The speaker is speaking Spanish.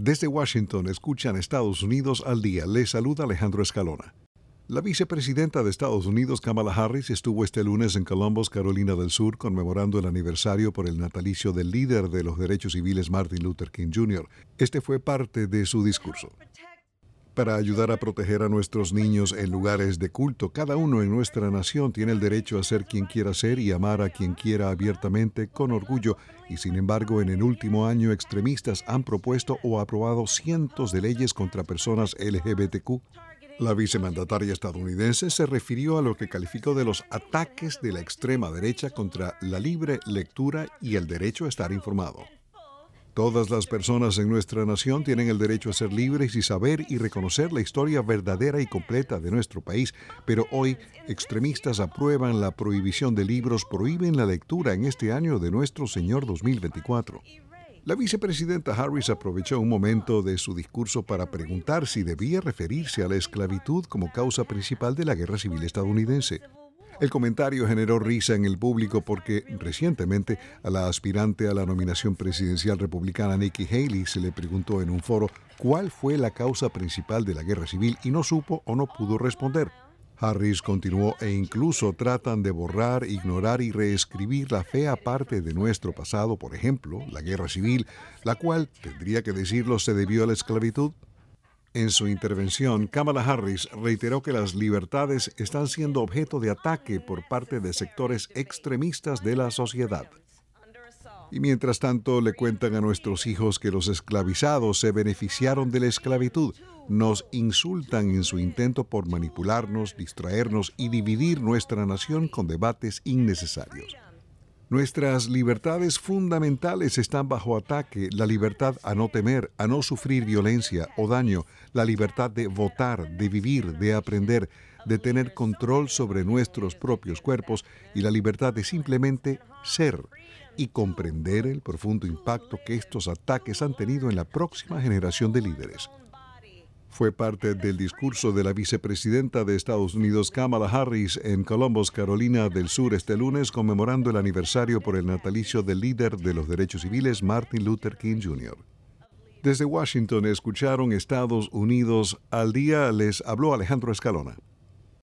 Desde Washington escuchan Estados Unidos al día. Les saluda Alejandro Escalona. La vicepresidenta de Estados Unidos, Kamala Harris, estuvo este lunes en Columbus, Carolina del Sur, conmemorando el aniversario por el natalicio del líder de los derechos civiles, Martin Luther King Jr. Este fue parte de su discurso para ayudar a proteger a nuestros niños en lugares de culto. Cada uno en nuestra nación tiene el derecho a ser quien quiera ser y amar a quien quiera abiertamente, con orgullo, y sin embargo en el último año extremistas han propuesto o aprobado cientos de leyes contra personas LGBTQ. La vicemandataria estadounidense se refirió a lo que calificó de los ataques de la extrema derecha contra la libre lectura y el derecho a estar informado. Todas las personas en nuestra nación tienen el derecho a ser libres y saber y reconocer la historia verdadera y completa de nuestro país, pero hoy extremistas aprueban la prohibición de libros, prohíben la lectura en este año de nuestro Señor 2024. La vicepresidenta Harris aprovechó un momento de su discurso para preguntar si debía referirse a la esclavitud como causa principal de la guerra civil estadounidense. El comentario generó risa en el público porque recientemente a la aspirante a la nominación presidencial republicana Nikki Haley se le preguntó en un foro cuál fue la causa principal de la guerra civil y no supo o no pudo responder. Harris continuó e incluso tratan de borrar, ignorar y reescribir la fea parte de nuestro pasado, por ejemplo, la guerra civil, la cual, tendría que decirlo, se debió a la esclavitud. En su intervención, Kamala Harris reiteró que las libertades están siendo objeto de ataque por parte de sectores extremistas de la sociedad. Y mientras tanto le cuentan a nuestros hijos que los esclavizados se beneficiaron de la esclavitud, nos insultan en su intento por manipularnos, distraernos y dividir nuestra nación con debates innecesarios. Nuestras libertades fundamentales están bajo ataque, la libertad a no temer, a no sufrir violencia o daño, la libertad de votar, de vivir, de aprender, de tener control sobre nuestros propios cuerpos y la libertad de simplemente ser y comprender el profundo impacto que estos ataques han tenido en la próxima generación de líderes fue parte del discurso de la vicepresidenta de Estados Unidos Kamala Harris en Columbus, Carolina del Sur este lunes, conmemorando el aniversario por el natalicio del líder de los derechos civiles Martin Luther King Jr. Desde Washington escucharon Estados Unidos al día, les habló Alejandro Escalona.